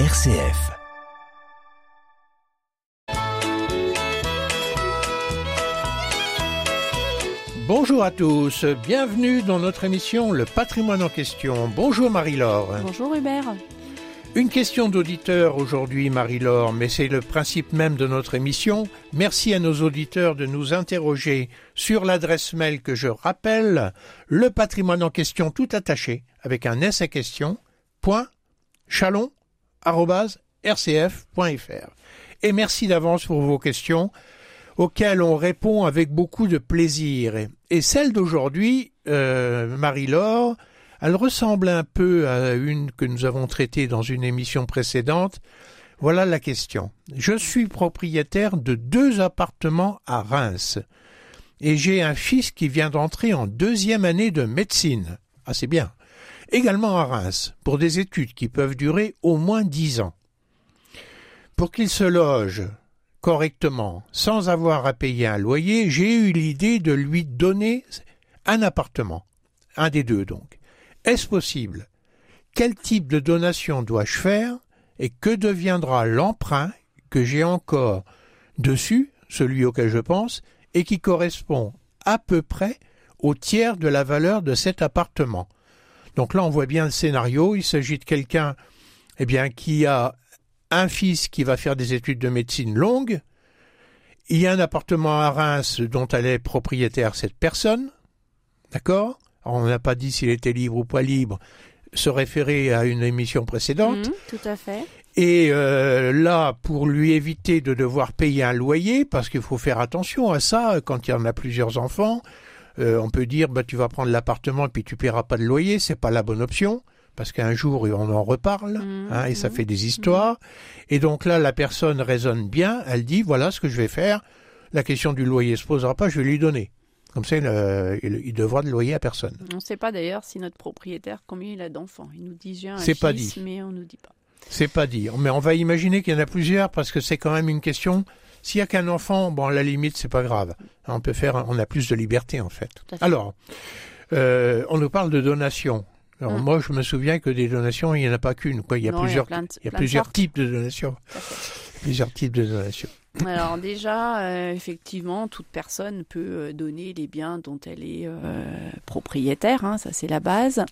RCF. Bonjour à tous, bienvenue dans notre émission Le patrimoine en question. Bonjour Marie-Laure. Bonjour Hubert. Une question d'auditeur aujourd'hui Marie-Laure, mais c'est le principe même de notre émission. Merci à nos auditeurs de nous interroger sur l'adresse mail que je rappelle, le patrimoine en question tout attaché avec un S à question, point, chalon, rcf.fr. Et merci d'avance pour vos questions auxquelles on répond avec beaucoup de plaisir. Et celle d'aujourd'hui, euh, Marie-Laure, elle ressemble un peu à une que nous avons traitée dans une émission précédente. Voilà la question. Je suis propriétaire de deux appartements à Reims et j'ai un fils qui vient d'entrer en deuxième année de médecine. Ah, c'est bien. Également à Reims, pour des études qui peuvent durer au moins dix ans. Pour qu'il se loge correctement, sans avoir à payer un loyer, j'ai eu l'idée de lui donner un appartement. Un des deux donc. Est-ce possible? Quel type de donation dois-je faire? Et que deviendra l'emprunt que j'ai encore dessus, celui auquel je pense, et qui correspond à peu près au tiers de la valeur de cet appartement? Donc là, on voit bien le scénario. Il s'agit de quelqu'un, eh bien, qui a un fils qui va faire des études de médecine longues. Il y a un appartement à Reims dont elle est propriétaire, cette personne. D'accord? On n'a pas dit s'il était libre ou pas libre. Se référer à une émission précédente. Mmh, tout à fait. Et euh, là, pour lui éviter de devoir payer un loyer, parce qu'il faut faire attention à ça, quand il y en a plusieurs enfants, euh, on peut dire bah tu vas prendre l'appartement et puis tu paieras pas de loyer, c'est pas la bonne option parce qu'un jour on en reparle Mmh, hein, et ça mmh, fait des histoires. Et donc là la personne raisonne bien, elle dit voilà ce que je vais faire, la question du loyer se posera pas, je vais lui donner. Comme ça, il, euh, il- devra de loyer à personne. On ne sait pas d'ailleurs si notre propriétaire, combien il a d'enfants. Il nous dit j'ai un C'est pas dit. mais on nous dit pas. C'est pas dire, mais on va imaginer qu'il y en a plusieurs parce que c'est quand même une question. S'il y a qu'un enfant, bon, à la limite, c'est pas grave. On peut faire, on a plus de liberté en fait. Alors, euh, on nous parle de donations. Alors Hum. moi, je me souviens que des donations, il n'y en a pas qu'une. Il y a Non, plusieurs, de- il y a plusieurs sortes. types de donations. Plusieurs types de donations. Alors déjà, euh, effectivement, toute personne peut euh, donner les biens dont elle est euh, propriétaire, hein, ça c'est la base.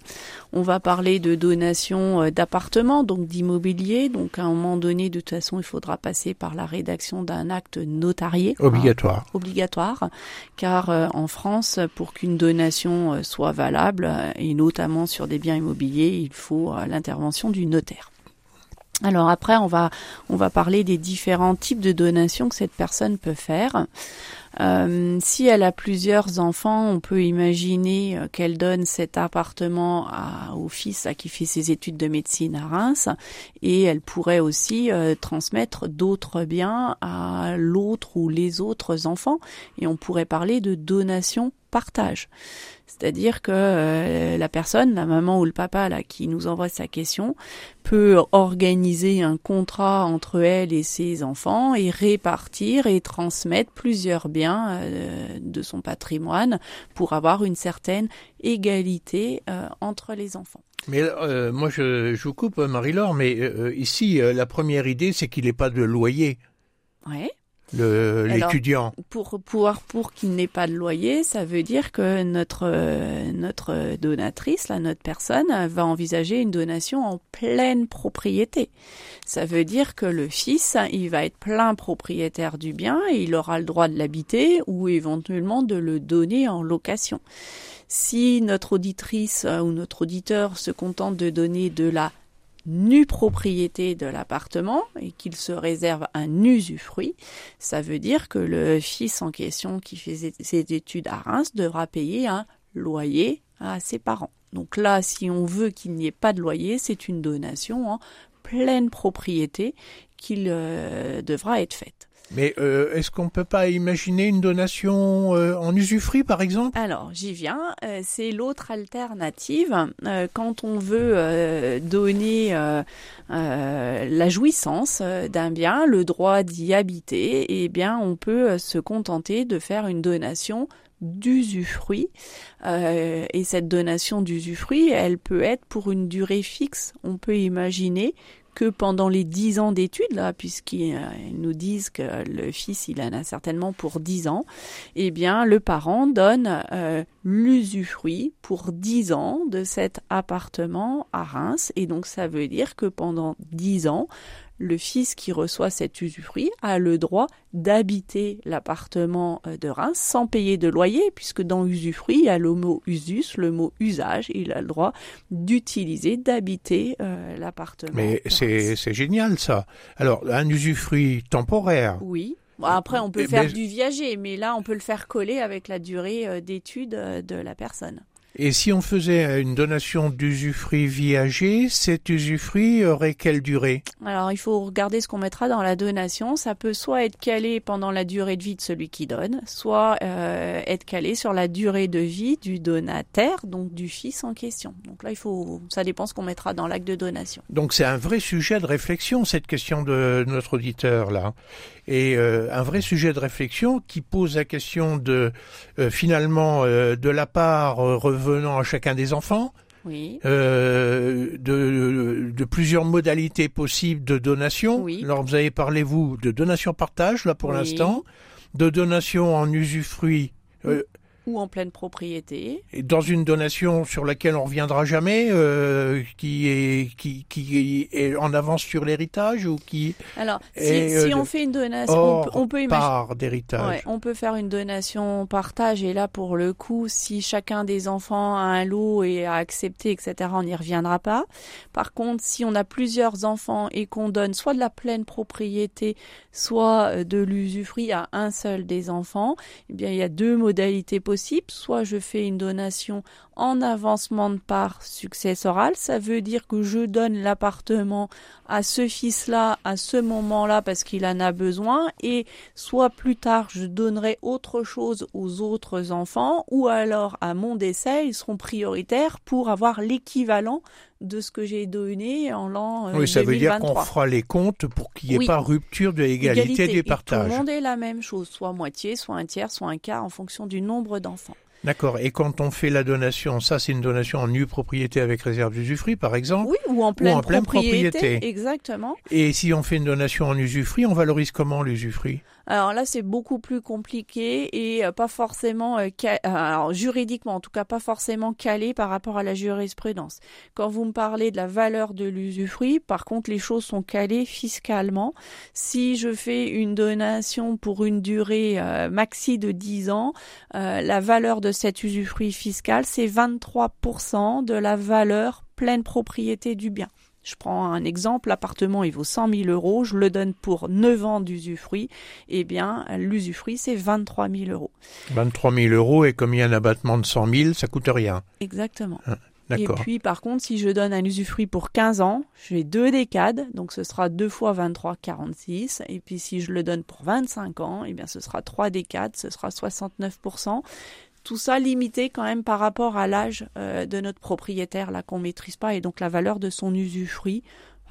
On va parler de donation euh, d'appartements, donc d'immobilier. Donc à un moment donné, de toute façon, il faudra passer par la rédaction d'un acte notarié. hein, Obligatoire. obligatoire, car euh, en France, pour qu'une donation euh, soit valable, et notamment sur des biens immobiliers, il faut euh, l'intervention du notaire. Alors après, on va on va parler des différents types de donations que cette personne peut faire. Euh, si elle a plusieurs enfants, on peut imaginer euh, qu'elle donne cet appartement à- au fils à qui fait ses études de médecine à Reims, et elle pourrait aussi euh, transmettre d'autres biens à l'autre ou les autres enfants, et on pourrait parler de donation partage. C'est-à-dire que euh, la personne, la maman ou le papa là qui nous envoie sa question, peut organiser un contrat entre elle et ses enfants et répartir et transmettre plusieurs biens euh, de son patrimoine pour avoir une certaine égalité euh, entre les enfants. Mais euh, moi, je, je vous coupe, Marie-Laure, mais euh, ici, euh, la première idée, c'est qu'il n'ait pas de loyer, Ouais. L'étudiant. Pour pouvoir pour qu'il n'ait pas de loyer, ça veut dire que notre notre donatrice, là, notre personne, va envisager une donation en pleine propriété. Ça veut dire que le fils, il va être plein propriétaire du bien et il aura le droit de l'habiter ou éventuellement de le donner en location. Si notre auditrice euh, ou notre auditeur se contente de donner de la nue propriété de l'appartement et qu'il se réserve un usufruit, ça veut dire que le fils en question qui fait ses études à Reims devra payer un loyer à ses parents. Donc là, si on veut qu'il n'y ait pas de loyer, c'est une donation en pleine propriété qu'il euh, devra être faite. Mais euh, est-ce qu'on peut pas imaginer une donation euh, en usufruit, par exemple? Alors, j'y viens. Euh, c'est l'autre alternative. Euh, quand on veut euh, donner euh, la jouissance d'un bien, le droit d'y habiter, eh bien, on peut se contenter de faire une donation d'usufruit. Euh, et cette donation d'usufruit, elle peut être pour une durée fixe. On peut imaginer que pendant les dix ans d'études, là, puisqu'ils nous disent que le fils, il en a certainement pour dix ans, eh bien, le parent donne euh, l'usufruit pour dix ans de cet appartement à Reims. Et donc, ça veut dire que pendant dix ans, le fils qui reçoit cet usufruit a le droit d'habiter l'appartement euh, de Reims sans payer de loyer, puisque dans usufruit, il y a le mot usus, le mot usage, il a le droit d'utiliser, d'habiter euh, l'appartement. Mais c'est génial ça. Alors, un usufruit temporaire. Oui. Après, on peut faire du viager, mais là, on peut le faire coller avec la durée euh, d'étude de la personne. Et si on faisait une donation d'usufruit viager, cet usufruit aurait quelle durée? Alors il faut regarder ce qu'on mettra dans la donation. Ça peut soit être calé pendant la durée de vie de celui qui donne, soit euh, être calé sur la durée de vie du donataire, donc du fils en question. Donc là, il faut, ça dépend ce qu'on mettra dans l'acte de donation. Donc c'est un vrai sujet de réflexion cette question de notre auditeur là et euh, un vrai sujet de réflexion qui pose la question de euh, finalement de la part revenant à chacun des enfants. Oui. De, de, plusieurs modalités possibles de donation. Oui. Alors vous avez parlé vous de donation partage là pour l'instant, de donation en usufruit ou en pleine propriété. Et dans une donation sur laquelle on reviendra jamais, euh, qui est qui, qui est en avance sur l'héritage ou qui alors si, si euh, on fait une donation, on, peut, imaginer part d'héritage. Ouais, on peut faire une donation partage et là pour le coup, si chacun des enfants a un lot et a accepté, etc., on n'y reviendra pas. Par contre, si on a plusieurs enfants et qu'on donne soit de la pleine propriété, soit euh, de l'usufruit à un seul des enfants, eh bien il y a deux modalités possibles soit je fais une donation en avancement de part successorale, ça veut dire que je donne l'appartement à ce fils-là à ce moment-là parce qu'il en a besoin. Et soit plus tard je donnerai autre chose aux autres enfants ou alors à mon décès ils seront prioritaires pour avoir l'équivalent de ce que j'ai donné en l'an euh, Oui, ça veut dire qu'on fera les comptes pour qu'il n'y ait pas rupture de l'égalité du partage. tout le monde est la même chose, soit moitié, soit un tiers, soit un quart en fonction du nombre d'enfants. D'accord. Et quand on fait la donation, ça c'est une donation en nue propriété avec réserve d'usufruit, par exemple Oui, ou en pleine, propriété, Exactement. Et si on fait une donation en usufruit, on valorise comment l'usufruit? Alors là, c'est beaucoup plus compliqué et euh, pas forcément, euh, euh, alors juridiquement en tout cas, pas forcément calé par rapport à la jurisprudence. Quand vous me parlez de la valeur de l'usufruit, par contre, les choses sont calées fiscalement. Si je fais une donation pour une durée maxi de 10 ans, la valeur de cet usufruit fiscal, c'est 23% de la valeur pleine propriété du bien. Je prends un exemple, l'appartement il vaut 100 000 euros, je le donne pour 9 ans d'usufruit, eh bien l'usufruit c'est 23 000 euros. 23 000 euros et comme il y a un abattement de 100 000, ça coûte rien. Exactement. Ah, et puis par contre, si je donne un usufruit pour 15 ans, j'ai deux décades, donc ce sera 2 fois 23, 46. Et puis si je le donne pour 25 ans, eh bien ce sera 3 décades, ce sera 69%. Tout ça limité quand même par rapport à l'âge euh, de notre propriétaire là qu'on maîtrise pas et donc la valeur de son usufruit.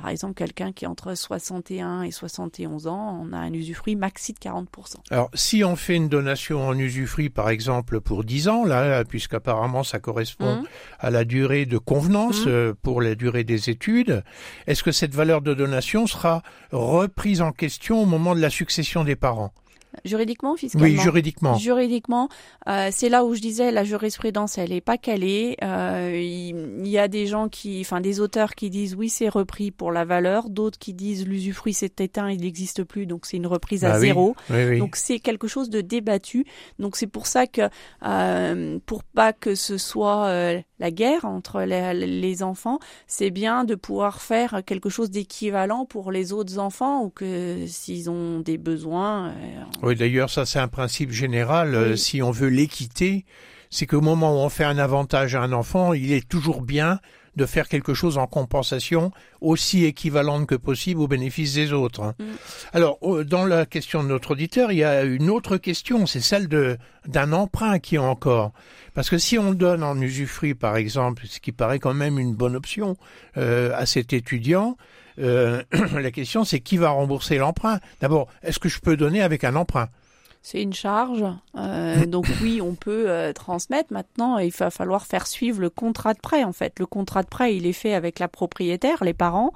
Par exemple, quelqu'un qui est entre 61 et 71 ans, on a un usufruit maxi de 40%. Alors, si on fait une donation en usufruit, par exemple, pour 10 ans, là, puisqu'apparemment ça correspond mmh. à la durée de convenance mmh. euh, pour la durée des études, est-ce que cette valeur de donation sera reprise en question au moment de la succession des parents? Juridiquement, fiscalement Oui, juridiquement. Juridiquement, euh, c'est là où je disais la jurisprudence, elle est pas calée. Euh, il, y a des gens qui, enfin des auteurs qui disent oui c'est repris pour la valeur, d'autres qui disent l'usufruit s'est éteint, il n'existe plus, donc c'est une reprise à bah zéro. Oui, Donc c'est quelque chose de débattu. Donc c'est pour ça que euh, pour pas que ce soit euh, la guerre entre les, les enfants, c'est bien de pouvoir faire quelque chose d'équivalent pour les autres enfants ou que s'ils ont des besoins. Oui, d'ailleurs, ça c'est un principe général. Euh, si on veut l'équité, c'est qu'au moment où on fait un avantage à un enfant, il est toujours bien de faire quelque chose en compensation aussi équivalente que possible au bénéfice des autres. Hein. Mm. Alors, dans la question de notre auditeur, il y a une autre question, c'est celle de d'un emprunt qui est encore. Parce que si on donne en usufruit, par exemple, ce qui paraît quand même une bonne option euh, à cet étudiant, euh, la question c'est qui va rembourser l'emprunt? D'abord, est-ce que je peux donner avec un emprunt? C'est une charge. Euh, donc oui, on peut euh, transmettre. Maintenant, il va falloir faire suivre le contrat de prêt. En fait, le contrat de prêt, il est fait avec la propriétaire, les parents.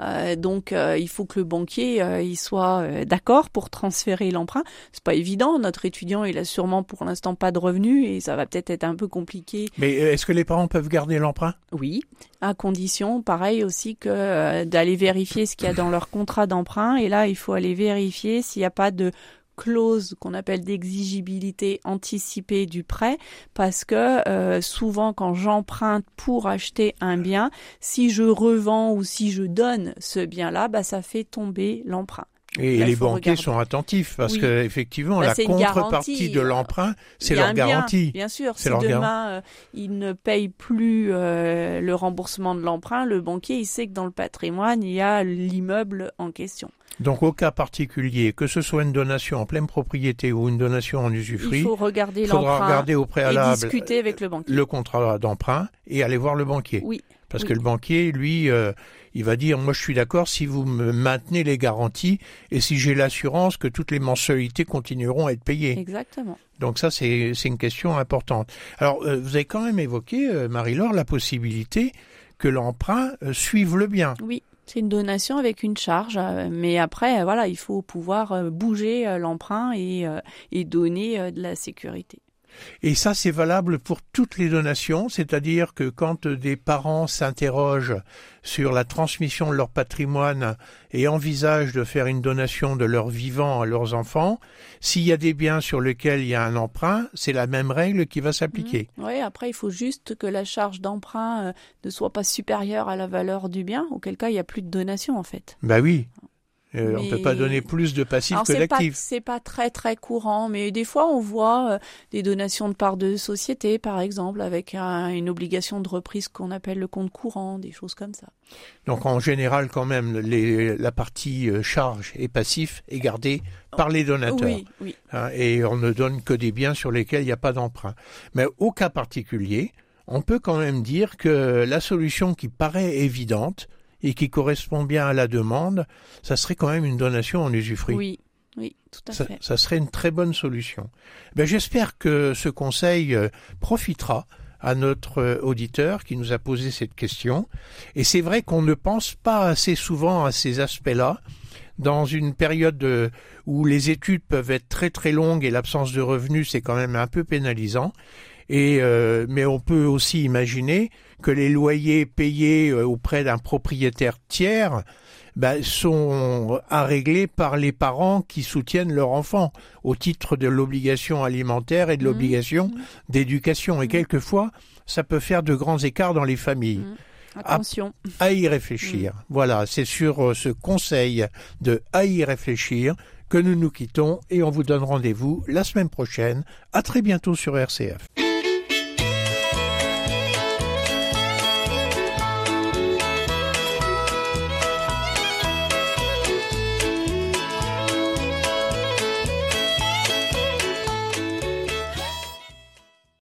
Euh, donc il faut que le banquier il soit d'accord pour transférer l'emprunt. C'est pas évident. Notre étudiant, il a sûrement pour l'instant pas de revenus et ça va peut-être être un peu compliqué. Mais est-ce que les parents peuvent garder l'emprunt? Oui, à condition, pareil aussi que d'aller vérifier ce qu'il y a dans leur contrat d'emprunt. Et là, il faut aller vérifier s'il n'y a pas de clause qu'on appelle d'exigibilité anticipée du prêt parce que euh, souvent quand j'emprunte pour acheter un bien, si je revends ou si je donne ce bien-là, bah, ça fait tomber l'emprunt. Et les banquiers sont attentifs parce que effectivement bah, la contrepartie de l'emprunt, c'est leur garantie. Bien, sûr, si demain euh, ils ne payent plus euh, le remboursement de l'emprunt, le banquier il sait que dans le patrimoine il y a l'immeuble en question. Donc au cas particulier, que ce soit une donation en pleine propriété ou une donation en usufruit, il faut regarder faudra regarder au préalable et discuter avec le banquier. Le contrat d'emprunt et aller voir le banquier. Oui. Parce que le banquier, lui, euh, il va dire, moi je suis d'accord si vous me maintenez les garanties et si j'ai l'assurance que toutes les mensualités continueront à être payées. Exactement. Donc ça, c'est une question importante. Alors, euh, vous avez quand même évoqué, euh, Marie-Laure, la possibilité que l'emprunt suive le bien. Oui. C'est une donation avec une charge, euh, mais après, euh, voilà, il faut pouvoir euh, bouger l'emprunt et, et donner de la sécurité. Et ça, c'est valable pour toutes les donations, c'est-à-dire que quand des parents s'interrogent sur la transmission de leur patrimoine et envisagent de faire une donation de leur vivant à leurs enfants, s'il y a des biens sur lesquels il y a un emprunt, c'est la même règle qui va s'appliquer. Mmh. Oui, après, il faut juste que la charge d'emprunt euh, ne soit pas supérieure à la valeur du bien, auquel cas il n'y a plus de donation en fait. Bah oui. Euh, on ne peut pas donner plus de passifs que d'actifs. C'est pas très très courant, mais des fois on voit euh, des donations de parts de société, par exemple, avec une obligation de reprise qu'on appelle le compte courant, des choses comme ça. Donc en général, quand même, la partie euh, charge et passif est gardée par les donateurs. Oui, oui. Hein, et on ne donne que des biens sur lesquels il n'y a pas d'emprunt. Mais au cas particulier, on peut quand même dire que la solution qui paraît évidente, et qui correspond bien à la demande, ça serait quand même une donation en usufruit. Oui. Oui, tout à ça, fait. Ça serait une très bonne solution. Ben, J'espère que ce conseil euh, profitera à notre euh, auditeur qui nous a posé cette question. Et c'est vrai qu'on ne pense pas assez souvent à ces aspects-là. Dans une période euh, où les études peuvent être très très longues et l'absence de revenus c'est quand même un peu pénalisant. Et mais on peut aussi imaginer que les loyers payés euh, auprès d'un propriétaire tiers ben, sont à régler par les parents qui soutiennent leur enfant au titre de l'obligation alimentaire et de mmh. l'obligation mmh. d'éducation. Et mmh. quelquefois, ça peut faire de grands écarts dans les familles. Attention. À, à, y réfléchir. Voilà, c'est sur euh, ce conseil de à y réfléchir que nous nous quittons et on vous donne rendez-vous la semaine prochaine. À très bientôt sur RCF.